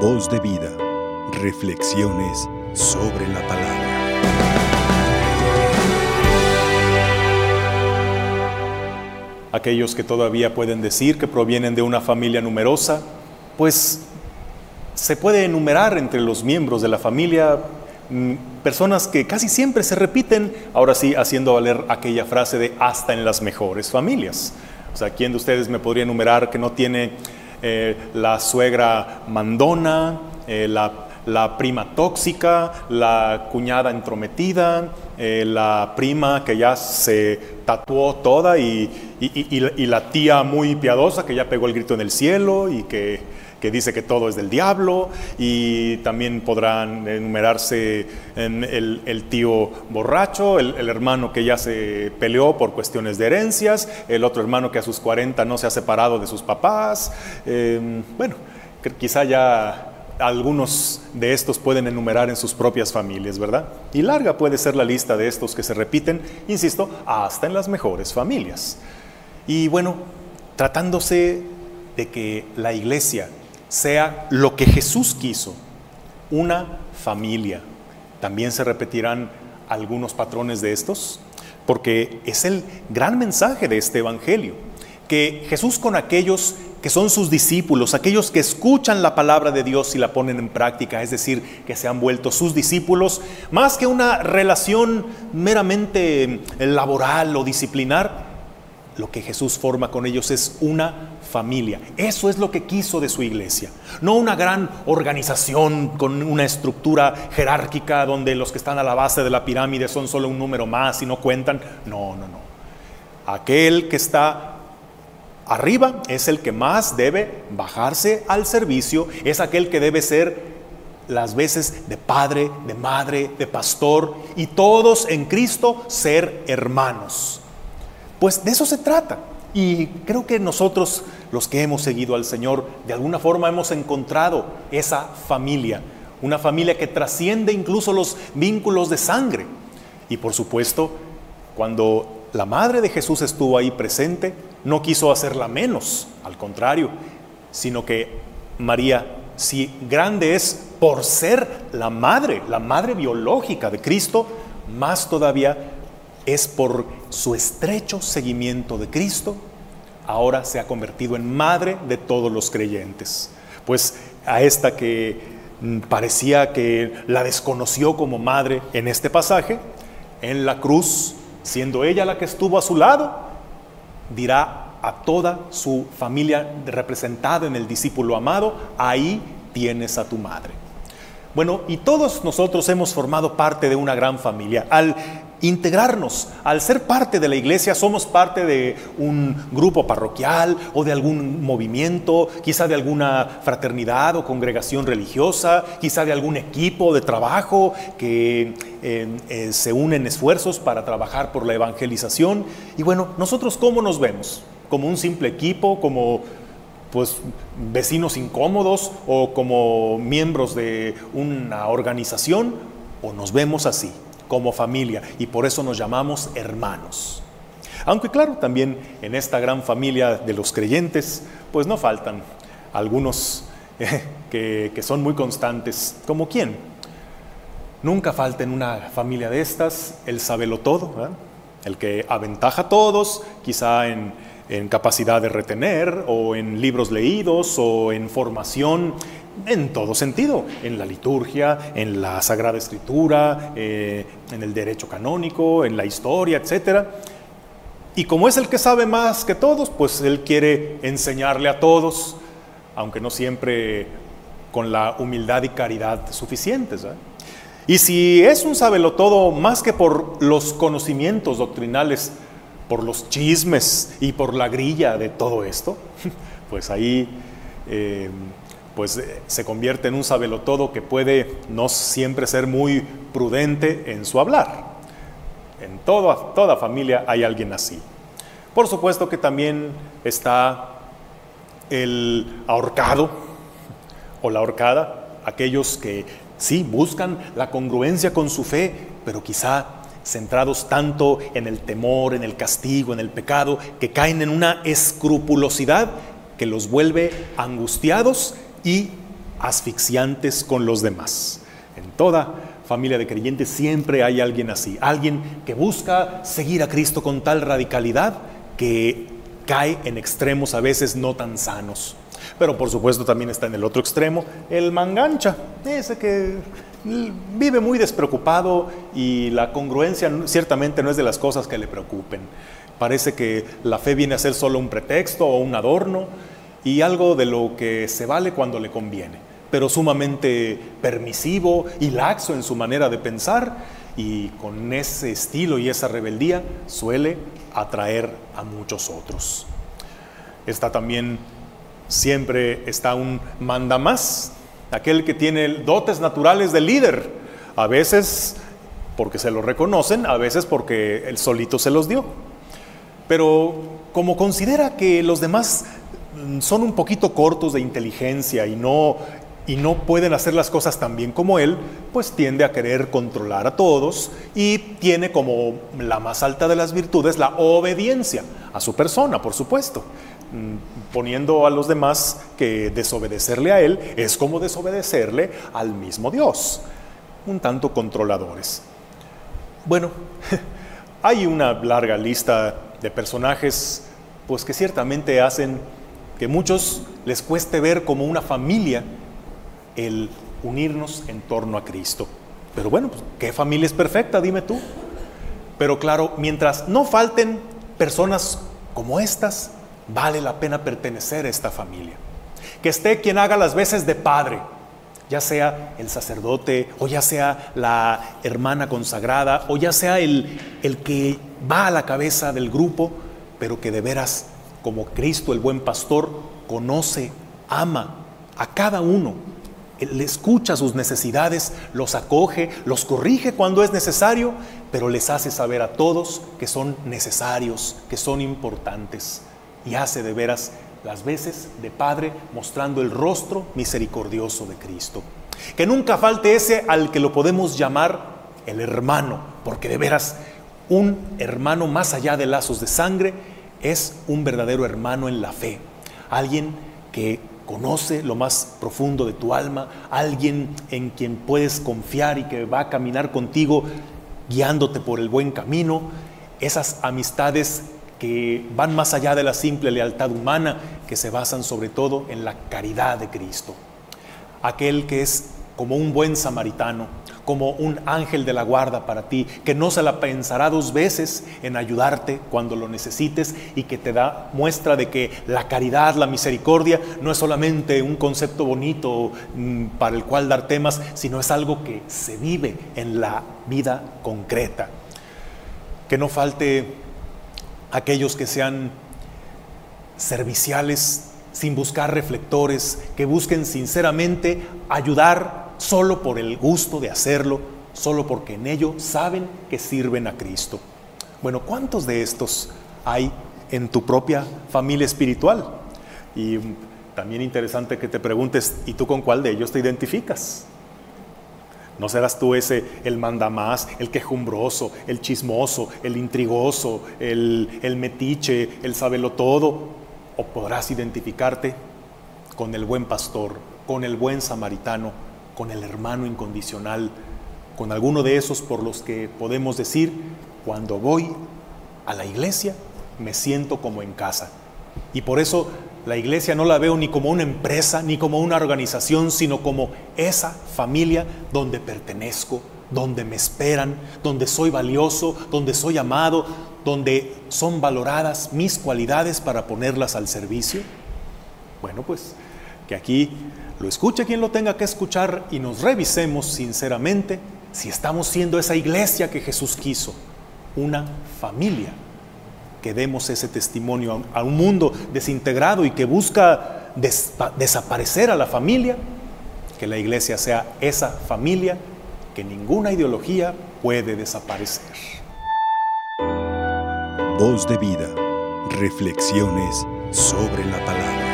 Voz de vida. Reflexiones sobre la palabra. Aquellos que todavía pueden decir que provienen de una familia numerosa, pues se puede enumerar entre los miembros de la familia mm, personas que casi siempre se repiten, ahora sí haciendo valer aquella frase de hasta en las mejores familias. O sea, ¿quién de ustedes me podría enumerar que no tiene eh, la suegra mandona, eh, la, prima tóxica, la cuñada entrometida, eh, la prima que ya se tatuó toda y, y la tía muy piadosa que ya pegó el grito en el cielo y que que dice que todo es del diablo y también podrán enumerarse el, tío borracho, el, hermano que ya se peleó por cuestiones de herencias, el otro hermano que a sus 40 no se ha separado de sus papás. Em, bueno, quizá ya algunos de estos pueden enumerar en sus propias familias, ¿verdad? Y larga puede ser la lista de estos que se repiten, insisto, hasta en las mejores familias. Y bueno, tratándose de que la iglesia sea lo que Jesús quiso, una familia. También se repetirán algunos patrones de estos, porque es el gran mensaje de este Evangelio, que Jesús con aquellos que son sus discípulos, aquellos que escuchan la palabra de Dios y la ponen en práctica, es decir, que se han vuelto sus discípulos, más que una relación meramente laboral o disciplinar, lo que Jesús forma con ellos es una familia. Eso es lo que quiso de su iglesia. No una gran organización con una estructura jerárquica donde los que están a la base de la pirámide son solo un número más y no cuentan. No, no, no. Aquel que está arriba es el que más debe bajarse al servicio, es aquel que debe ser las veces de padre, de madre, de pastor y todos en Cristo ser hermanos. Pues de eso se trata. Y creo que nosotros, los que hemos seguido al Señor, de alguna forma hemos encontrado esa familia, una familia que trasciende incluso los vínculos de sangre. Y por supuesto, cuando la madre de Jesús estuvo ahí presente, no quiso hacerla menos, al contrario, sino que María, si grande es por ser la madre, la madre biológica de Cristo, más todavía es por su estrecho seguimiento de Cristo, ahora se ha convertido en madre de todos los creyentes. Pues a esta que mm, parecía que la desconoció como madre en este pasaje, en la cruz, siendo ella la que estuvo a su lado, dirá a toda su familia representada en el discípulo amado, ahí tienes a tu madre. Bueno, y todos nosotros hemos formado parte de una gran familia. Al integrarnos. Al ser parte de la iglesia somos parte de un grupo parroquial o de algún movimiento, quizá de alguna fraternidad o congregación religiosa, quizá de algún equipo de trabajo que eh, eh, se unen esfuerzos para trabajar por la evangelización. Y bueno, nosotros cómo nos vemos? Como un simple equipo, como pues vecinos incómodos o como miembros de una organización o nos vemos así como familia y por eso nos llamamos hermanos. Aunque claro, también en esta gran familia de los creyentes, pues no faltan algunos eh, que, son muy constantes, como quién. Nunca falta en una familia de estas el sabelo todo, el que aventaja a todos, quizá en, en capacidad de retener o en libros leídos o en formación en todo sentido, en la liturgia, en la Sagrada Escritura, eh, en el derecho canónico, en la historia, etc. Y como es el que sabe más que todos, pues él quiere enseñarle a todos, aunque no siempre con la humildad y caridad suficientes. Y si es un todo más que por los conocimientos doctrinales, por los chismes y por la grilla de todo esto, pues ahí eh, pues eh, se convierte en un sabelotodo que puede no siempre ser muy prudente en su hablar. En toda, toda familia hay alguien así. Por supuesto que también está el ahorcado o la ahorcada, aquellos que sí buscan la congruencia con su fe, pero quizá centrados tanto en el temor, en el castigo, en el pecado, que caen en una escrupulosidad que los vuelve angustiados y asfixiantes con los demás. En toda familia de creyentes siempre hay alguien así, alguien que busca seguir a Cristo con tal radicalidad que cae en extremos a veces no tan sanos. Pero por supuesto también está en el otro extremo el mangancha, ese que vive muy despreocupado y la congruencia ciertamente no es de las cosas que le preocupen. Parece que la fe viene a ser solo un pretexto o un adorno y algo de lo que se vale cuando le conviene, pero sumamente permisivo y laxo en su manera de pensar y con ese estilo y esa rebeldía suele atraer a muchos otros. Está también, siempre está un manda más, aquel que tiene dotes naturales de líder, a veces porque se lo reconocen, a veces porque el solito se los dio. Pero como considera que los demás son un poquito cortos de inteligencia y no, y no pueden hacer las cosas tan bien como él, pues tiende a querer controlar a todos y tiene como la más alta de las virtudes la obediencia a su persona, por supuesto, mm, poniendo a los demás que desobedecerle a él es como desobedecerle al mismo Dios, un tanto controladores. Bueno, hay una larga lista de personajes pues que ciertamente hacen que muchos les cueste ver como una familia el unirnos en torno a Cristo. Pero bueno, pues, ¿qué familia es perfecta? Dime tú. Pero claro, mientras no falten personas como estas, vale la pena pertenecer a esta familia. Que esté quien haga las veces de padre, ya sea el sacerdote o ya sea la hermana consagrada o ya sea el, el que va a la cabeza del grupo, pero que de veras, como Cristo el buen pastor, conoce, ama a cada uno, le escucha sus necesidades, los acoge, los corrige cuando es necesario, pero les hace saber a todos que son necesarios, que son importantes y hace de veras las veces de Padre mostrando el rostro misericordioso de Cristo. Que nunca falte ese al que lo podemos llamar el hermano, porque de veras un hermano más allá de lazos de sangre es un verdadero hermano en la fe, alguien que conoce lo más profundo de tu alma, alguien en quien puedes confiar y que va a caminar contigo guiándote por el buen camino, esas amistades que van más allá de la simple lealtad humana, que se basan sobre todo en la caridad de Cristo. Aquel que es como un buen samaritano, como un ángel de la guarda para ti, que no se la pensará dos veces en ayudarte cuando lo necesites y que te da muestra de que la caridad, la misericordia, no es solamente un concepto bonito mm, para el cual dar temas, sino es algo que se vive en la vida concreta. Que no falte aquellos que sean serviciales sin buscar reflectores, que busquen sinceramente ayudar solo por el gusto de hacerlo, solo porque en ello saben que sirven a Cristo. Bueno, ¿cuántos de estos hay en tu propia familia espiritual? Y también interesante que te preguntes, ¿y tú con cuál de ellos te identificas? No serás tú ese el mandamás, el quejumbroso, el chismoso, el intrigoso, el, metiche, el sabelo todo. O podrás identificarte con el buen pastor, con el buen samaritano, con el hermano incondicional, con alguno de esos por los que podemos decir, cuando voy a la iglesia, me siento como en casa. Y por eso la iglesia no la veo ni como una empresa, ni como una organización, sino como esa familia donde pertenezco, donde me esperan, donde soy valioso, donde soy amado, donde son valoradas mis cualidades para ponerlas al servicio. Bueno, pues que aquí lo escuche quien lo tenga que escuchar y nos revisemos sinceramente si estamos siendo esa iglesia que Jesús quiso, una familia que demos ese testimonio a un mundo desintegrado y que busca desaparecer a la familia, que la iglesia sea esa familia que ninguna ideología puede desaparecer. Voz de vida, reflexiones sobre la palabra.